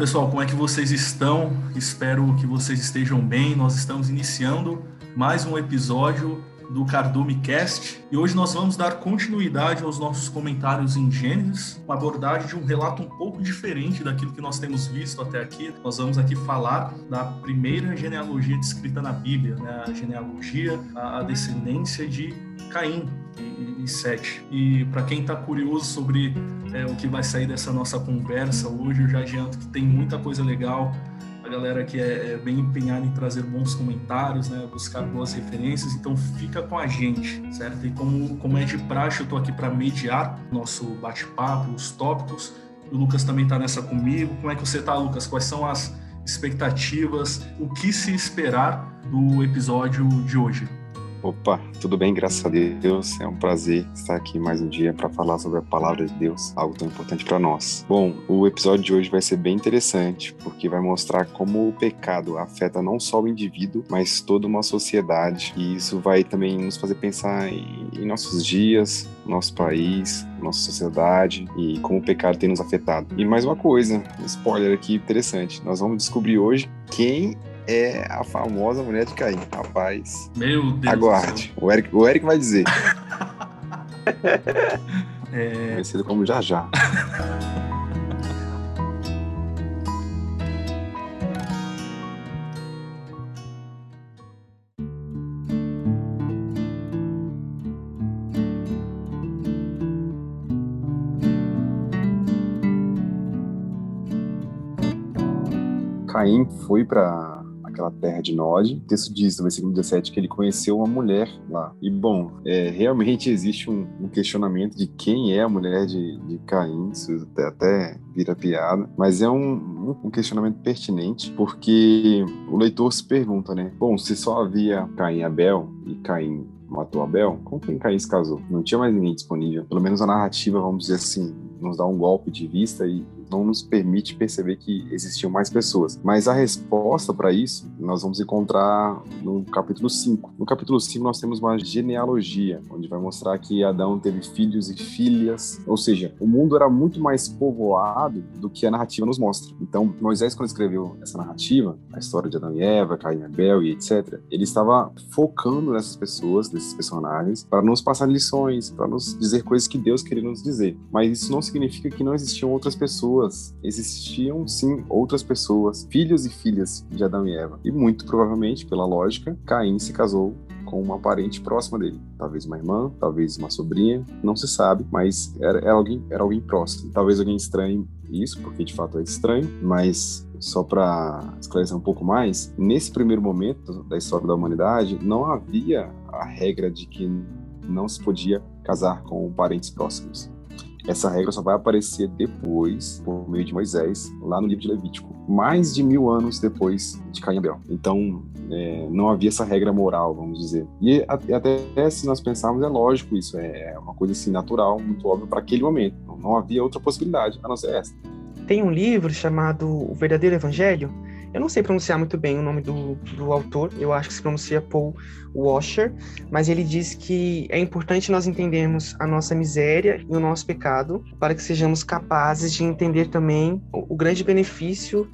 pessoal, como é que vocês estão? Espero que vocês estejam bem. Nós estamos iniciando mais um episódio do Cardume Cast e hoje nós vamos dar continuidade aos nossos comentários em Gênesis, uma abordagem de um relato um pouco diferente daquilo que nós temos visto até aqui. Nós vamos aqui falar da primeira genealogia descrita na Bíblia, né? a genealogia, a descendência de Caim e, e Sete. E para quem está curioso sobre é, o que vai sair dessa nossa conversa hoje, eu já adianto que tem muita coisa legal galera que é, é, bem empenhada em trazer bons comentários, né, buscar boas referências, então fica com a gente, certo? E como, como é de praxe, eu estou aqui para mediar nosso bate-papo, os tópicos, o Lucas também está nessa comigo. Como é que você está, Lucas? Quais são as expectativas, o que se esperar do episódio de hoje? Opa, tudo bem, graças a Deus. É um prazer estar aqui mais um dia para falar sobre a palavra de Deus, algo tão importante para nós. Bom, o episódio de hoje vai ser bem interessante, porque vai mostrar como o pecado afeta não só o indivíduo, mas toda uma sociedade. E isso vai também nos fazer pensar em, nossos dias, nosso país, nossa sociedade e como o pecado tem nos afetado. E mais uma coisa, um spoiler aqui interessante: nós vamos descobrir hoje quem é a famosa mulher de Caim. Rapaz. Meu Deus. Aguarde. O Eric, o Eric vai dizer. é... Conhecido como Já Já. Caim foi para aquela terra de Nod. O texto diz no versículo 17 que ele conheceu uma mulher lá. E, bom, é, realmente existe um, um, questionamento de quem é a mulher de, de Caim, isso até, até vira piada, mas é um, um, questionamento pertinente, porque o leitor se pergunta, né? Bom, se só havia Caim e Abel, e Caim matou Abel, com quem Caim se casou? Não tinha mais ninguém disponível. Pelo menos a narrativa, vamos dizer assim, nos dá um golpe de vista e não nos permite perceber que existiam mais pessoas. Mas a resposta para isso nós vamos encontrar no capítulo 5. No capítulo 5 nós temos uma genealogia, onde vai mostrar que Adão teve filhos e filhas, ou seja, o mundo era muito mais povoado do que a narrativa nos mostra. Então, Moisés, quando escreveu essa narrativa, a história de Adão e Eva, Caim e Abel e etc., ele estava focando nessas pessoas, nesses personagens, para nos passar lições, para nos dizer coisas que Deus queria nos dizer. Mas isso não significa que não existiam outras pessoas pessoas, existiam sim outras pessoas, filhos e filhas de Adão e Eva. E muito provavelmente, pela lógica, Caim se casou com uma parente próxima dele. Talvez uma irmã, talvez uma sobrinha, não se sabe, mas era, era, alguém, era alguém próximo. Talvez alguém estranhe isso, porque de fato é estranho, mas só para esclarecer um pouco mais, nesse primeiro momento da história da humanidade, não havia a regra de que não se podia casar com parentes próximos. Essa regra só vai aparecer depois, por meio de Moisés, lá no livro de Levítico, mais de mil anos depois de Caim Abel. Então, é, não havia essa regra moral, vamos dizer. E até se nós pensarmos, é lógico isso, é, é uma coisa assim natural, muito óbvio para aquele momento. Não havia outra possibilidade a não ser essa. Tem um livro chamado O Verdadeiro Evangelho, eu não sei pronunciar muito bem o nome do, do autor, eu acho que se pronuncia Paul Washer, mas ele diz que é importante nós entendermos a nossa miséria e o nosso pecado para que sejamos capazes de entender também o, o grande benefício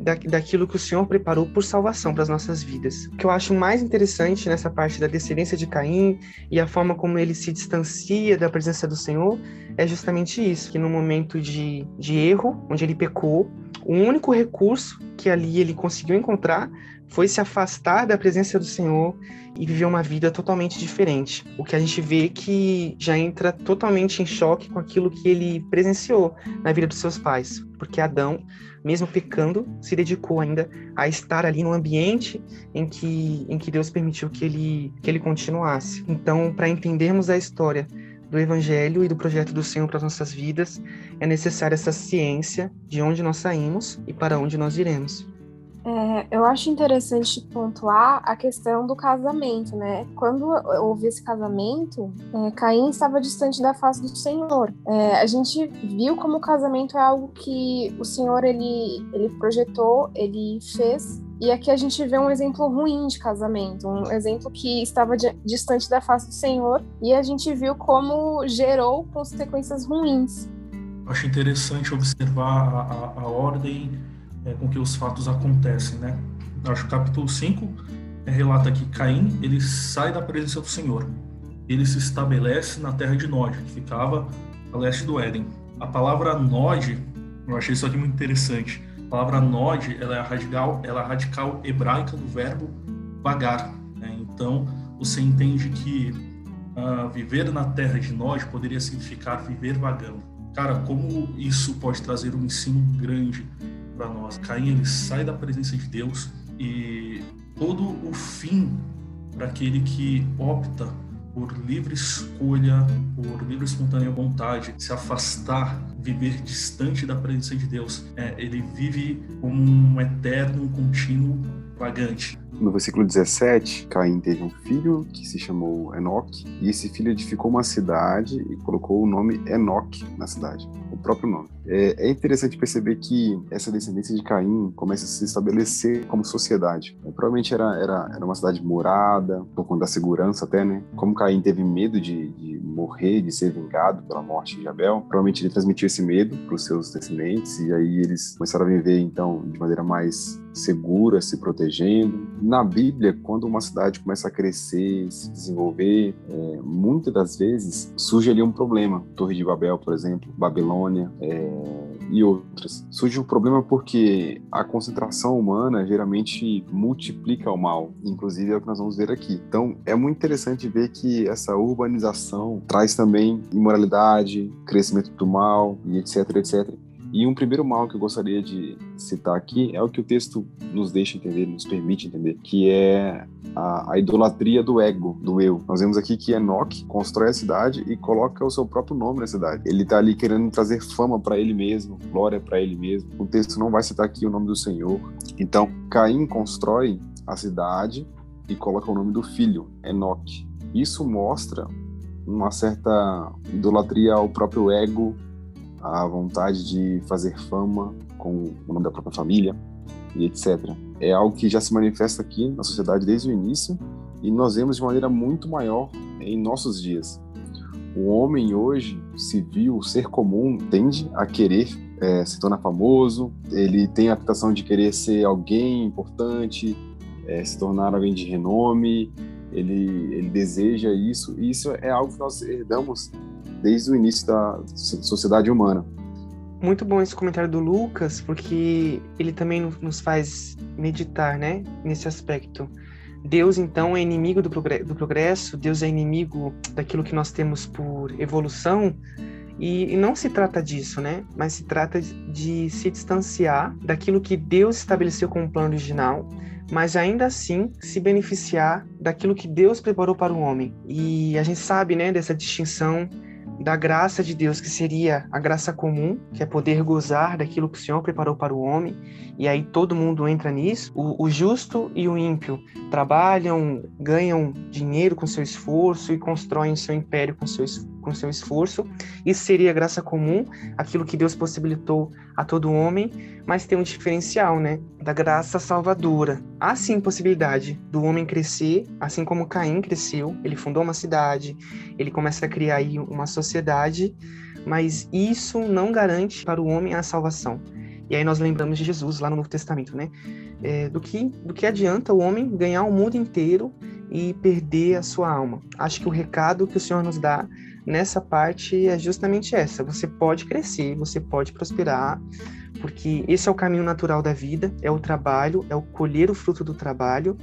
da, daquilo que o Senhor preparou por salvação para as nossas vidas. O que eu acho mais interessante nessa parte da descendência de Caim e a forma como ele se distancia da presença do Senhor é justamente isso, que no momento de, de erro, onde ele pecou, o único recurso que ali ele conseguiu encontrar foi se afastar da presença do Senhor e viver uma vida totalmente diferente. O que a gente vê que já entra totalmente em choque com aquilo que ele presenciou na vida dos seus pais, porque Adão, mesmo pecando, se dedicou ainda a estar ali no ambiente em que, em que Deus permitiu que ele, que ele continuasse. Então, para entendermos a história do Evangelho e do projeto do Senhor para as nossas vidas, é necessária essa ciência de onde nós saímos e para onde nós iremos. É, eu acho interessante pontuar a questão do casamento, né? Quando houve esse casamento, é, Caim estava distante da face do Senhor. É, a gente viu como o casamento é algo que o Senhor ele, ele projetou, ele fez e aqui a gente vê um exemplo ruim de casamento, um exemplo que estava distante da face do Senhor, e a gente viu como gerou consequências ruins. Acho interessante observar a, a, a ordem é, com que os fatos acontecem, né? Acho que capítulo 5 é, relata que Caim, ele sai da presença do Senhor. Ele se estabelece na terra de Nod, que ficava a leste do Éden. A palavra Nod, eu achei isso aqui muito interessante. A palavra Nod, ela é a radical, ela é radical hebraica do verbo vagar. Né? Então, você entende que uh, viver na terra de Nod poderia significar viver vagando. Cara, como isso pode trazer um ensino grande para nós? Caim ele sai da presença de Deus e todo o fim para aquele que opta por livre escolha, por livre espontânea vontade, se afastar, viver distante da presença de Deus, é, ele vive como um eterno, contínuo vagante. No versículo 17, Caim teve um filho que se chamou Enoque, e esse filho edificou uma cidade e colocou o nome Enoque na cidade, o próprio nome. É, é interessante perceber que essa descendência de Caim começa a se estabelecer como sociedade. É, provavelmente era, era, era uma cidade morada, por conta da segurança até, né? Como Caim teve medo de, de morrer, de ser vingado pela morte de Abel, provavelmente ele transmitiu esse medo para os seus descendentes, e aí eles começaram a viver, então, de maneira mais segura, se protegendo. Na Bíblia, quando uma cidade começa a crescer, se desenvolver, é, muitas das vezes surge ali um problema. Torre de Babel, por exemplo, Babilônia é, e outras. Surge um problema porque a concentração humana geralmente multiplica o mal, inclusive é o que nós vamos ver aqui. Então, é muito interessante ver que essa urbanização traz também imoralidade, crescimento do mal e etc, etc. E um primeiro mal que eu gostaria de citar aqui é o que o texto nos deixa entender, nos permite entender, que é a, a idolatria do ego, do eu. Nós vemos aqui que Enoch constrói a cidade e coloca o seu próprio nome na cidade. Ele está ali querendo trazer fama para ele mesmo, glória para ele mesmo. O texto não vai citar aqui o nome do Senhor. Então, Caim constrói a cidade e coloca o nome do filho, Enoch. Isso mostra uma certa idolatria ao próprio ego a vontade de fazer fama com o nome da própria família e etc. É algo que já se manifesta aqui na sociedade desde o início e nós vemos de maneira muito maior em nossos dias. O homem hoje, civil, ser comum, tende a querer é, se tornar famoso, ele tem a tentação de querer ser alguém importante, é, se tornar alguém de renome, ele, ele deseja isso, e isso é algo que nós herdamos desde o início da sociedade humana. Muito bom esse comentário do Lucas, porque ele também nos faz meditar, né, nesse aspecto. Deus, então, é inimigo do progresso, Deus é inimigo daquilo que nós temos por evolução, e, não se trata disso, né? Mas se trata de se distanciar daquilo que Deus estabeleceu como plano original, mas ainda assim se beneficiar daquilo que Deus preparou para o homem. E a gente sabe, né, dessa distinção da graça de Deus, que seria a graça comum, que é poder gozar daquilo que o Senhor preparou para o homem, e aí todo mundo entra nisso. O, o justo e o ímpio trabalham, ganham dinheiro com seu esforço e constroem seu império com seu, com seu esforço. Isso seria graça comum, aquilo que Deus possibilitou a todo homem, mas tem um diferencial, né? Da graça salvadora. Há sim possibilidade do homem crescer, assim como Caim cresceu, ele fundou uma cidade, ele começa a criar aí uma sociedade, mas isso não garante para o homem a salvação. E aí nós lembramos de Jesus lá no Novo Testamento, né? É, do, que, do que adianta o homem ganhar o mundo inteiro e perder a sua alma. Acho que o recado que o Senhor nos dá nessa parte é justamente essa. Você pode crescer, você pode prosperar, porque esse é o caminho natural da vida, é o trabalho, é o colher o fruto do trabalho,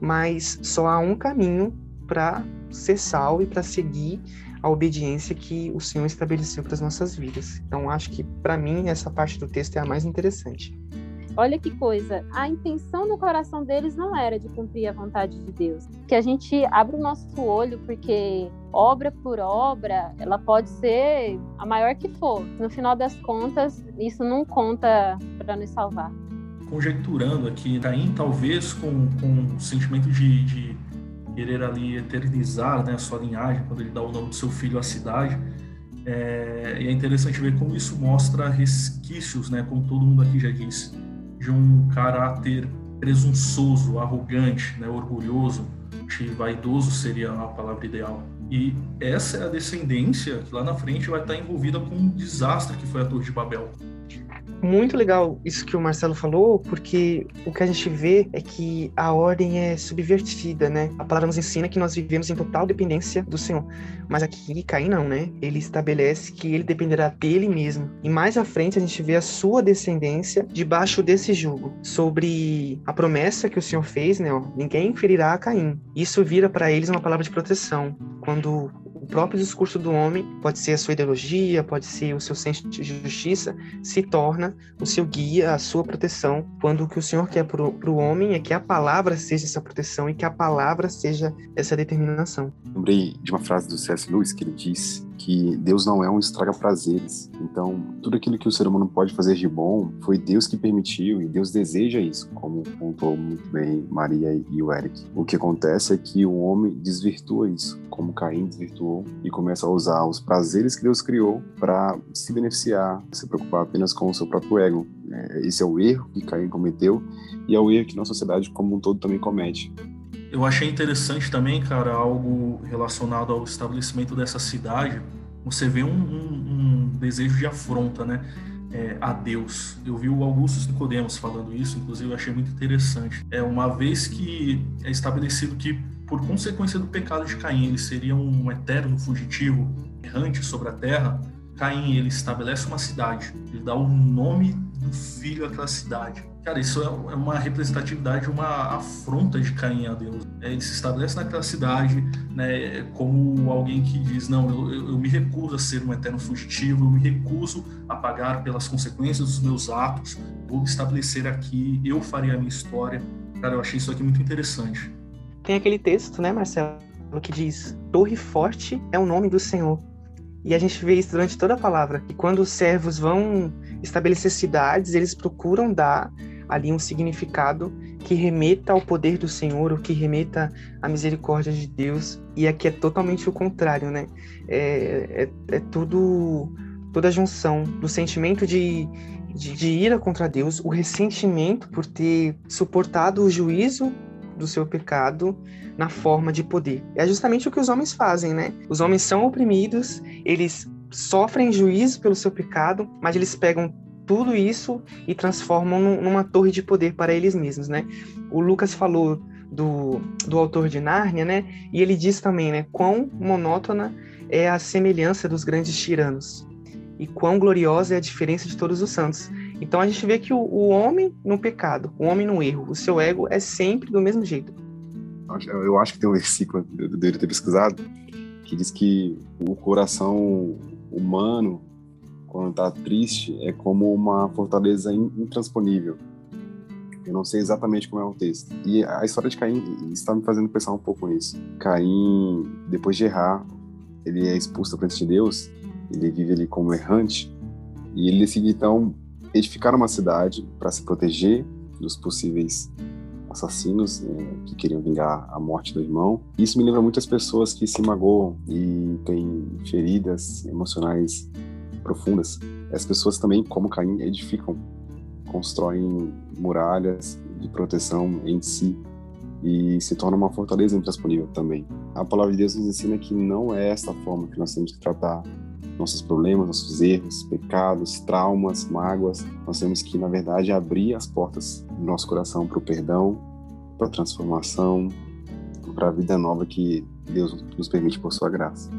mas só há um caminho para ser salvo e para seguir a obediência que o Senhor estabeleceu para as nossas vidas. Então, acho que para mim essa parte do texto é a mais interessante. Olha que coisa, a intenção no coração deles não era de cumprir a vontade de Deus. Que a gente abra o nosso olho, porque obra por obra, ela pode ser a maior que for. No final das contas, isso não conta para nos salvar. Conjecturando aqui, Caim talvez com, com o sentimento de, de querer ali eternizar né, a sua linhagem, quando ele dá o nome do seu filho à cidade, é, e é interessante ver como isso mostra resquícios, né, como todo mundo aqui já disse, de um caráter presunçoso, arrogante, né, orgulhoso, que vaidoso seria a palavra ideal. E essa é a descendência que lá na frente vai estar envolvida com um desastre que foi a Torre de Babel. Muito legal isso que o Marcelo falou, porque o que a gente vê é que a ordem é subvertida, né? A palavra nos ensina que nós vivemos em total dependência do Senhor. Mas aqui Caim não, né? Ele estabelece que ele dependerá dele mesmo. E mais à frente a gente vê a sua descendência debaixo desse jugo, sobre a promessa que o Senhor fez, né? Ninguém ferirá a Caim. Isso vira para eles uma palavra de proteção. Quando próprio discurso do homem, pode ser a sua ideologia, pode ser o seu senso de justiça, se torna o seu guia, a sua proteção, quando o que o Senhor quer para o homem é que a palavra seja essa proteção e que a palavra seja essa determinação. Lembrei de uma frase do C.S. Lewis que ele diz que Deus não é um estraga-prazeres. Então, tudo aquilo que o ser humano pode fazer de bom foi Deus que permitiu e Deus deseja isso, como pontuou muito bem Maria e o Eric. O que acontece é que o homem desvirtua isso, como Caim desvirtuou, e começa a usar os prazeres que Deus criou para se beneficiar, se preocupar apenas com o seu próprio ego. É, esse é o erro que Caim cometeu e é o erro que nossa sociedade como um todo também comete. Eu achei interessante também, cara, algo relacionado ao estabelecimento dessa cidade. Você vê um, um, um desejo de afronta, né? É, a Deus. Eu vi o Augusto Nicodemos falando isso, inclusive eu achei muito interessante. É uma vez que é estabelecido que por consequência do pecado de Caim, ele seria um eterno fugitivo errante sobre a terra. Caim ele estabelece uma cidade, ele dá o nome do filho àquela cidade. Cara, isso é uma representatividade, uma afronta de Caim a Deus. É, ele se estabelece naquela cidade né, como alguém que diz: Não, eu, eu me recuso a ser um eterno fugitivo, eu me recuso a pagar pelas consequências dos meus atos, vou me estabelecer aqui, eu farei a minha história. Cara, eu achei isso aqui muito interessante. Tem aquele texto, né, Marcelo, que diz: Torre forte é o nome do Senhor. E a gente vê isso durante toda a palavra. E quando os servos vão estabelecer cidades, eles procuram dar ali um significado que remeta ao poder do Senhor, ou que remeta à misericórdia de Deus. E aqui é totalmente o contrário, né? É, é, é tudo toda a junção do sentimento de, de, de ira contra Deus, o ressentimento por ter suportado o juízo do seu pecado na forma de poder. É justamente o que os homens fazem, né? Os homens são oprimidos, eles sofrem juízo pelo seu pecado, mas eles pegam tudo isso e transformam numa torre de poder para eles mesmos, né? O Lucas falou do, do autor de Nárnia, né? E ele diz também, né? Quão monótona é a semelhança dos grandes tiranos e quão gloriosa é a diferença de todos os santos. Então a gente vê que o, o homem no pecado, o homem no erro, o seu ego é sempre do mesmo jeito. Eu acho que tem um versículo, eu deveria ter pesquisado, que diz que o coração humano quando está triste, é como uma fortaleza intransponível. Eu não sei exatamente como é o texto. E a história de Caim está me fazendo pensar um pouco nisso. Caim, depois de errar, ele é expulso da frente de Deus, ele vive ali como errante, e ele decide então edificar uma cidade para se proteger dos possíveis assassinos né, que queriam vingar a morte do irmão. Isso me lembra muitas pessoas que se magoam e têm feridas emocionais profundas. As pessoas também, como Caim, edificam, constroem muralhas de proteção em si e se torna uma fortaleza intransponível também. A palavra de Deus nos ensina que não é esta forma que nós temos que tratar nossos problemas, nossos erros, pecados, traumas, mágoas. Nós temos que, na verdade, abrir as portas do nosso coração para o perdão, para a transformação, para a vida nova que Deus nos permite por sua graça.